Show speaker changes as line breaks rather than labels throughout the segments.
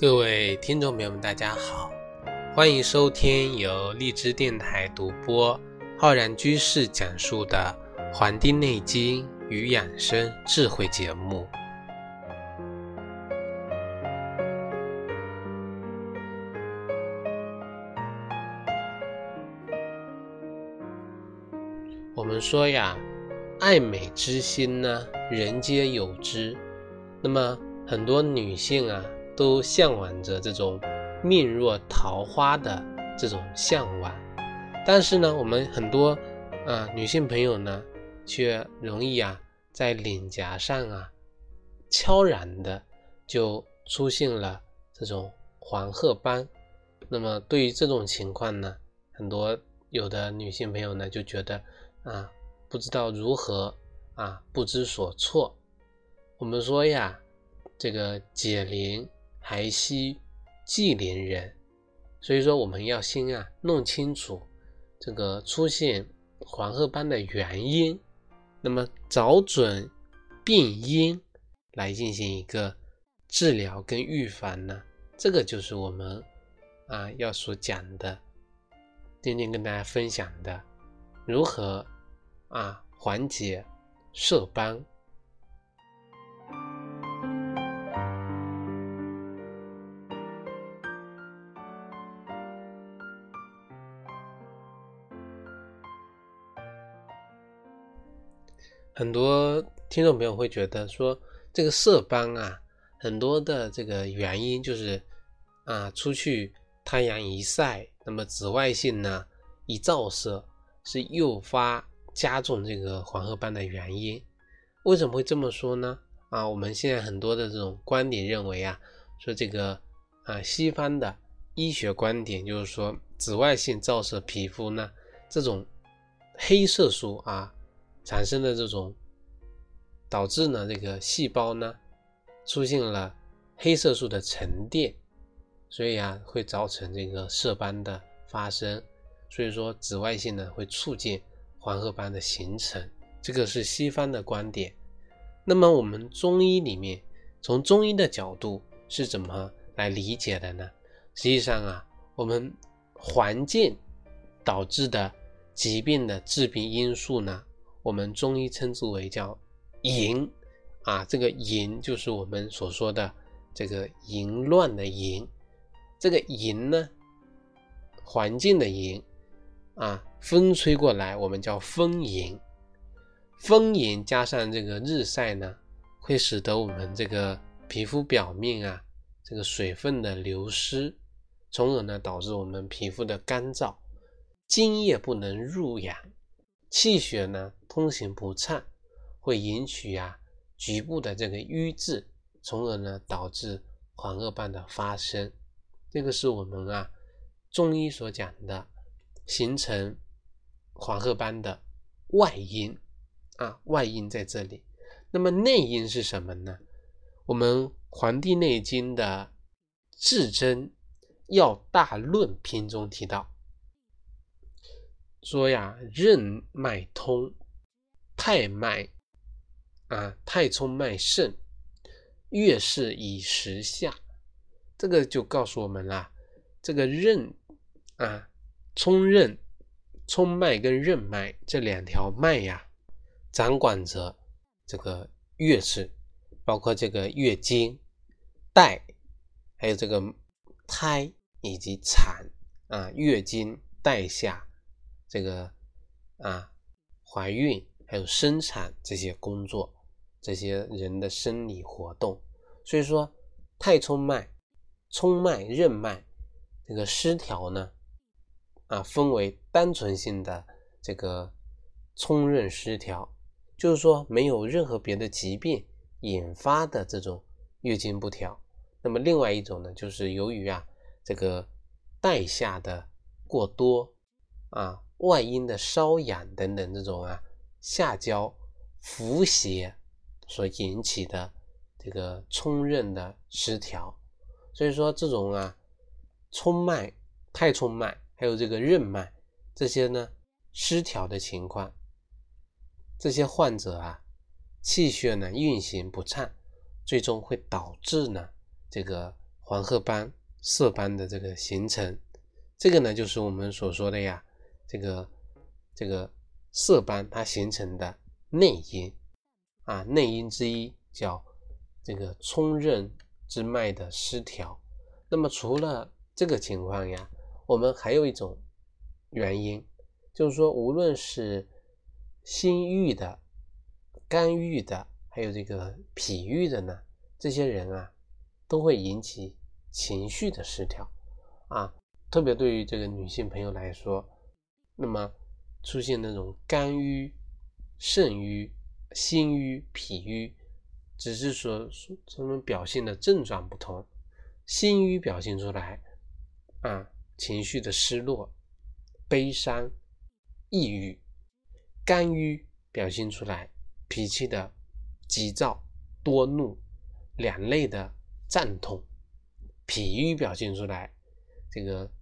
各位听众朋友们，大家好，欢迎收听由荔枝电台独播、浩然居士讲述的《黄帝内经与养生智慧》节目。我们说呀，爱美之心呢，人皆有之。那么很多女性啊。都向往着这种命若桃花的这种向往，但是呢，我们很多啊女性朋友呢，却容易啊在脸颊上啊悄然的就出现了这种黄褐斑。那么对于这种情况呢，很多有的女性朋友呢就觉得啊不知道如何啊不知所措。我们说呀，这个解铃。还需系铃人，所以说我们要先啊弄清楚这个出现黄褐斑的原因，那么找准病因来进行一个治疗跟预防呢，这个就是我们啊要所讲的，今天跟大家分享的如何啊缓解色斑。很多听众朋友会觉得说，这个色斑啊，很多的这个原因就是啊，出去太阳一晒，那么紫外线呢一照射，是诱发加重这个黄褐斑的原因。为什么会这么说呢？啊，我们现在很多的这种观点认为啊，说这个啊，西方的医学观点就是说，紫外线照射皮肤呢，这种黑色素啊。产生的这种导致呢，这个细胞呢出现了黑色素的沉淀，所以啊会造成这个色斑的发生。所以说紫外线呢会促进黄褐斑的形成，这个是西方的观点。那么我们中医里面，从中医的角度是怎么来理解的呢？实际上啊，我们环境导致的疾病的致病因素呢？我们中医称之为叫淫啊，这个淫就是我们所说的这个淫乱的淫。这个淫呢，环境的淫啊，风吹过来，我们叫风淫。风淫加上这个日晒呢，会使得我们这个皮肤表面啊，这个水分的流失，从而呢导致我们皮肤的干燥，津液不能入养。气血呢通行不畅，会引起啊局部的这个瘀滞，从而呢导致黄褐斑的发生。这个是我们啊中医所讲的形成黄褐斑的外因啊外因在这里。那么内因是什么呢？我们《黄帝内经》的《至真要大论》篇中提到。说呀，任脉通，太脉啊，太冲脉盛，月事以时下。这个就告诉我们啦，这个任啊，冲任、冲脉跟任脉这两条脉呀，掌管着这个月事，包括这个月经、带，还有这个胎以及产啊，月经、带下。这个啊，怀孕还有生产这些工作，这些人的生理活动，所以说太冲脉、冲脉、任脉这个失调呢，啊，分为单纯性的这个冲任失调，就是说没有任何别的疾病引发的这种月经不调。那么另外一种呢，就是由于啊这个带下的过多啊。外阴的瘙痒等等这种啊下焦浮邪所引起的这个冲任的失调，所以说这种啊冲脉、太冲脉还有这个任脉这些呢失调的情况，这些患者啊气血呢运行不畅，最终会导致呢这个黄褐斑、色斑的这个形成。这个呢，就是我们所说的呀，这个这个色斑它形成的内因啊，内因之一叫这个冲任之脉的失调。那么除了这个情况呀，我们还有一种原因，就是说，无论是心郁的、肝郁的，还有这个脾郁的呢，这些人啊，都会引起情绪的失调啊。特别对于这个女性朋友来说，那么出现那种肝郁、肾郁、心郁、脾郁，只是说他们表现的症状不同。心郁表现出来啊，情绪的失落、悲伤、抑郁；肝郁表现出来脾气的急躁、多怒、两肋的胀痛；脾郁表现出来这个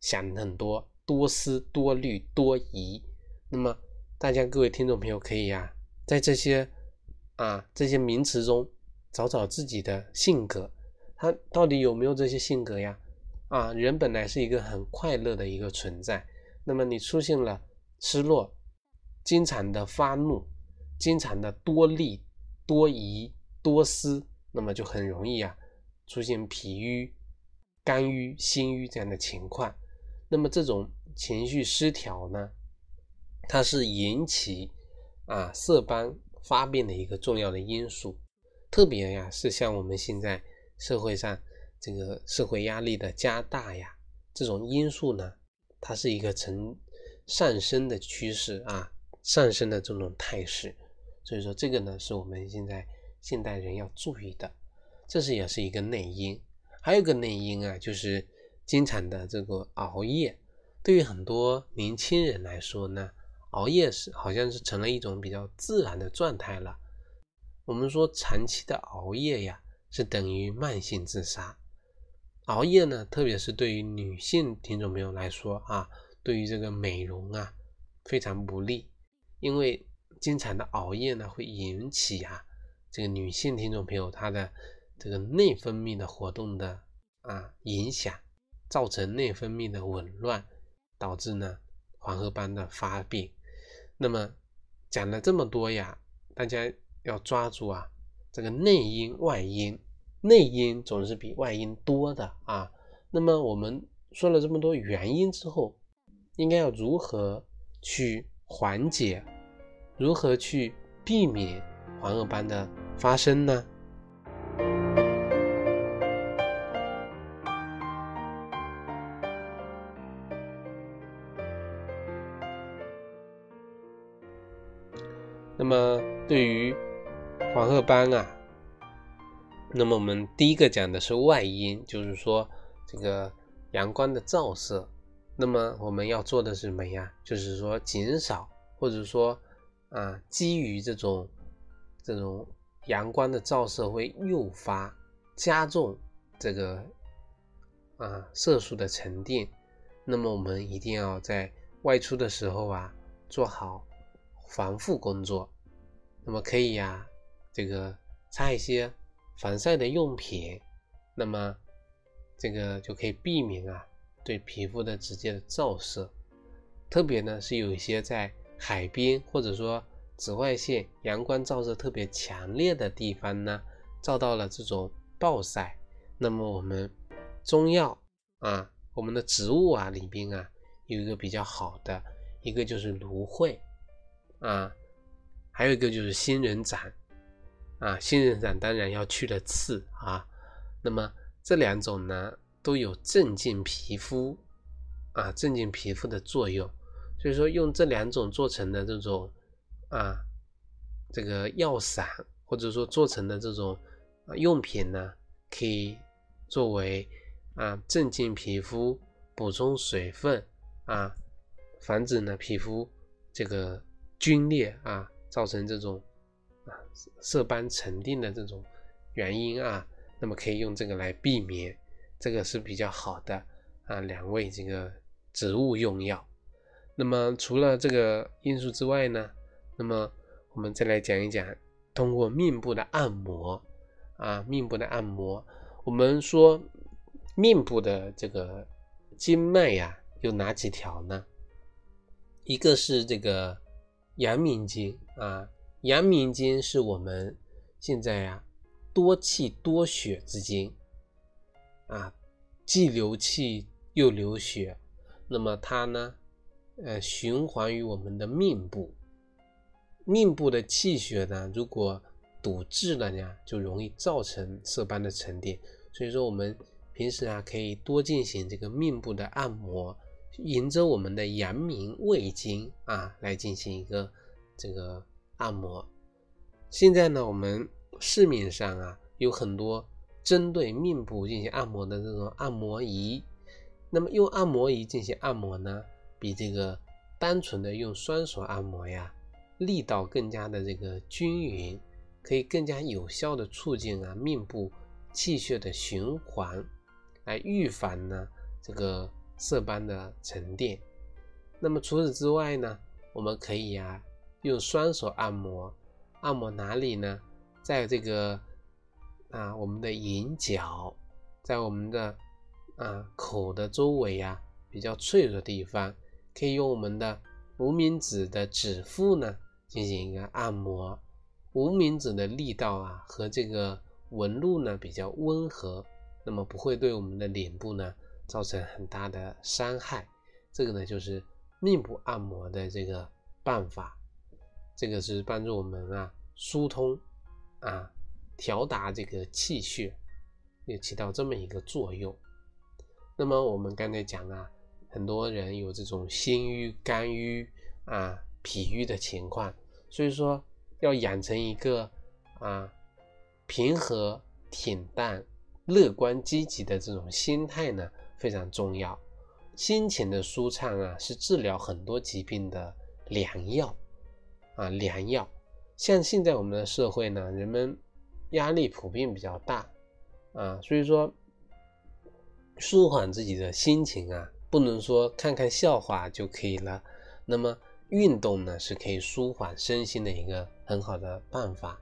想很多、多思、多虑、多疑。那么，大家各位听众朋友可以呀，在这些啊这些名词中找找自己的性格。他到底有没有这些性格呀？啊，人本来是一个很快乐的一个存在，那么你出现了失落，经常的发怒，经常的多虑、多疑、多思，那么就很容易啊出现脾郁、肝郁、心郁这样的情况。那么这种情绪失调呢，它是引起啊色斑发病的一个重要的因素，特别呀是像我们现在。社会上这个社会压力的加大呀，这种因素呢，它是一个呈上升的趋势啊，上升的这种态势。所以说这个呢，是我们现在现代人要注意的，这是也是一个内因。还有个内因啊，就是经常的这个熬夜。对于很多年轻人来说呢，熬夜是好像是成了一种比较自然的状态了。我们说长期的熬夜呀。是等于慢性自杀。熬夜呢，特别是对于女性听众朋友来说啊，对于这个美容啊非常不利，因为经常的熬夜呢会引起啊这个女性听众朋友她的这个内分泌的活动的啊影响，造成内分泌的紊乱，导致呢黄褐斑的发病。那么讲了这么多呀，大家要抓住啊这个内因外因。内因总是比外因多的啊，那么我们说了这么多原因之后，应该要如何去缓解，如何去避免黄褐斑的发生呢？对于黄褐斑啊。那么我们第一个讲的是外因，就是说这个阳光的照射。那么我们要做的是什么呀？就是说减少，或者说啊，基于这种这种阳光的照射会诱发加重这个啊色素的沉淀。那么我们一定要在外出的时候啊，做好防护工作。那么可以呀，这个擦一些。防晒的用品，那么这个就可以避免啊对皮肤的直接的照射，特别呢是有一些在海边或者说紫外线阳光照射特别强烈的地方呢，照到了这种暴晒，那么我们中药啊，我们的植物啊里边啊有一个比较好的，一个就是芦荟啊，还有一个就是仙人掌。啊，仙人掌当然要去了刺啊，那么这两种呢都有镇静皮肤啊、镇静皮肤的作用，所以说用这两种做成的这种啊这个药散，或者说做成的这种用品呢，可以作为啊镇静皮肤、补充水分啊，防止呢皮肤这个皲裂啊，造成这种。啊，色斑沉淀的这种原因啊，那么可以用这个来避免，这个是比较好的啊。两位这个植物用药，那么除了这个因素之外呢，那么我们再来讲一讲，通过面部的按摩啊，面部的按摩，我们说面部的这个经脉呀，有哪几条呢？一个是这个阳明经啊，阳明经是我们现在呀多气多血之经啊，既流气又流血，那么它呢，呃，循环于我们的面部，面部的气血呢，如果堵滞了呢，就容易造成色斑的沉淀，所以说我们。平时啊，可以多进行这个面部的按摩，沿着我们的阳明胃经啊来进行一个这个按摩。现在呢，我们市面上啊有很多针对面部进行按摩的这种按摩仪。那么用按摩仪进行按摩呢，比这个单纯的用双手按摩呀，力道更加的这个均匀，可以更加有效的促进啊面部气血的循环。来预防呢这个色斑的沉淀。那么除此之外呢，我们可以呀用双手按摩，按摩哪里呢？在这个啊我们的眼角，在我们的啊口的周围呀比较脆弱的地方，可以用我们的无名指的指腹呢进行一个按摩。无名指的力道啊和这个纹路呢比较温和。那么不会对我们的脸部呢造成很大的伤害，这个呢就是面部按摩的这个办法，这个是帮助我们啊疏通啊调达这个气血，也起到这么一个作用。那么我们刚才讲啊，很多人有这种心郁、肝郁啊、脾郁的情况，所以说要养成一个啊平和恬淡。乐观积极的这种心态呢非常重要，心情的舒畅啊是治疗很多疾病的良药啊良药。像现在我们的社会呢，人们压力普遍比较大啊，所以说舒缓自己的心情啊，不能说看看笑话就可以了。那么运动呢是可以舒缓身心的一个很好的办法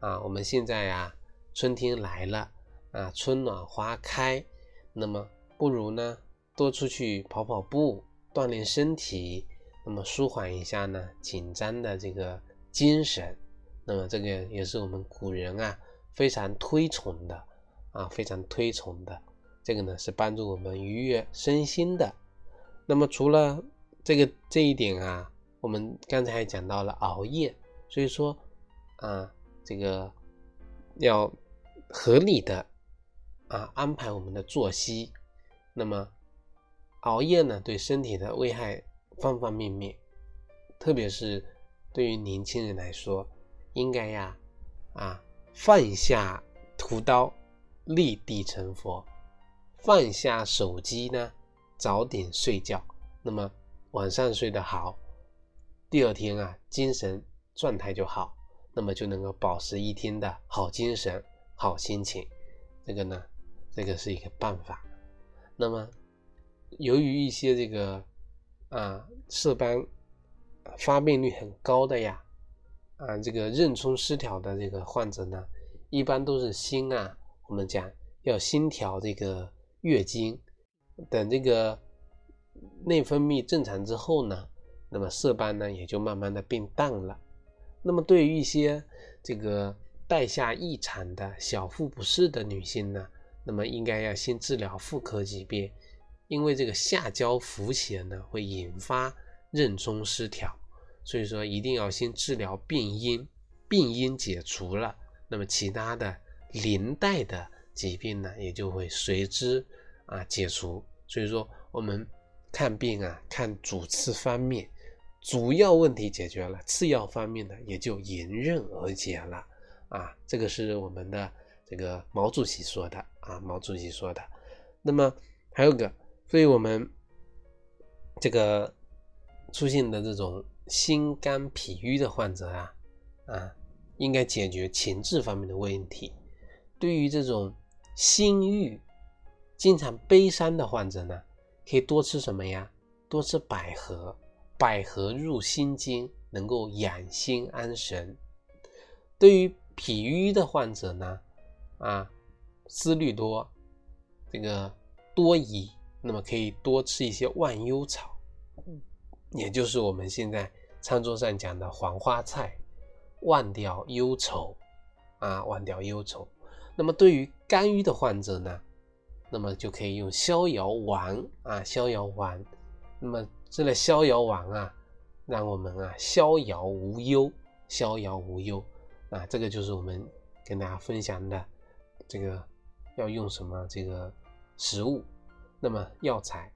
啊。我们现在呀，春天来了。啊，春暖花开，那么不如呢多出去跑跑步，锻炼身体，那么舒缓一下呢紧张的这个精神。那么这个也是我们古人啊非常推崇的啊，非常推崇的。这个呢是帮助我们愉悦身心的。那么除了这个这一点啊，我们刚才讲到了熬夜，所以说啊，这个要合理的。啊，安排我们的作息，那么熬夜呢，对身体的危害方方面面，特别是对于年轻人来说，应该呀，啊放下屠刀，立地成佛，放下手机呢，早点睡觉，那么晚上睡得好，第二天啊，精神状态就好，那么就能够保持一天的好精神、好心情，这个呢。这个是一个办法。那么，由于一些这个啊色斑发病率很高的呀，啊这个妊娠失调的这个患者呢，一般都是心啊，我们讲要心调这个月经，等这个内分泌正常之后呢，那么色斑呢也就慢慢的变淡了。那么对于一些这个带下异常的小腹不适的女性呢，那么应该要先治疗妇科疾病，因为这个下焦浮血呢会引发任中失调，所以说一定要先治疗病因，病因解除了，那么其他的连带的疾病呢也就会随之啊解除。所以说我们看病啊看主次方面，主要问题解决了，次要方面呢也就迎刃而解了啊，这个是我们的。这个毛主席说的啊，毛主席说的。那么还有个，所以我们这个出现的这种心肝脾郁的患者啊，啊，应该解决情志方面的问题。对于这种心郁、经常悲伤的患者呢，可以多吃什么呀？多吃百合，百合入心经，能够养心安神。对于脾郁的患者呢？啊，思虑多，这个多疑，那么可以多吃一些万忧草，也就是我们现在餐桌上讲的黄花菜，忘掉忧愁啊，忘掉忧愁。那么对于肝郁的患者呢，那么就可以用逍遥丸啊，逍遥丸。那么这个逍遥丸啊，让我们啊逍遥无忧，逍遥无忧啊，这个就是我们跟大家分享的这个要用什么这个食物，那么药材。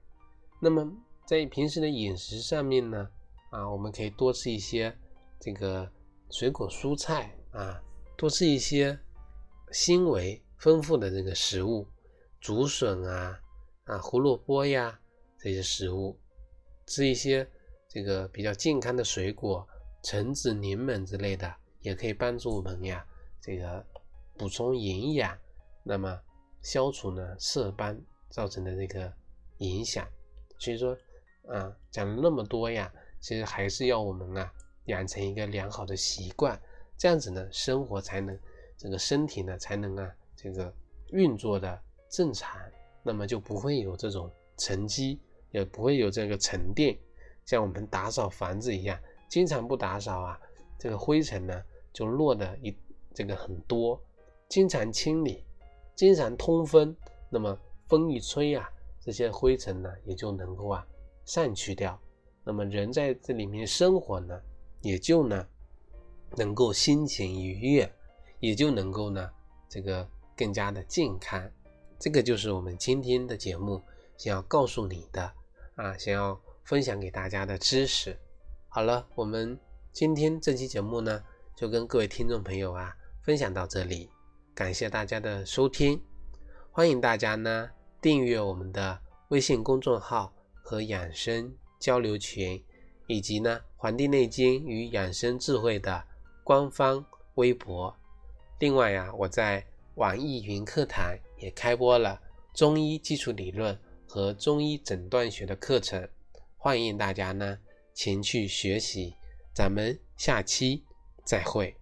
那么在平时的饮食上面呢，啊，我们可以多吃一些这个水果蔬菜啊，多吃一些。纤维丰富的这个食物，竹笋啊啊胡萝卜呀这些食物，吃一些这个比较健康的水果，橙子、柠檬之类的，也可以帮助我们呀这个补充营养，那么消除呢色斑造成的这个影响。所以说啊讲了那么多呀，其实还是要我们啊养成一个良好的习惯，这样子呢生活才能。这个身体呢才能啊这个运作的正常，那么就不会有这种沉积，也不会有这个沉淀，像我们打扫房子一样，经常不打扫啊，这个灰尘呢就落的一这个很多，经常清理，经常通风，那么风一吹啊，这些灰尘呢也就能够啊散去掉，那么人在这里面生活呢，也就呢能够心情愉悦。也就能够呢，这个更加的健康，这个就是我们今天的节目想要告诉你的啊，想要分享给大家的知识。好了，我们今天这期节目呢，就跟各位听众朋友啊分享到这里，感谢大家的收听，欢迎大家呢订阅我们的微信公众号和养生交流群，以及呢《黄帝内经与养生智慧》的官方微博。另外呀，我在网易云课堂也开播了中医基础理论和中医诊断学的课程，欢迎大家呢前去学习。咱们下期再会。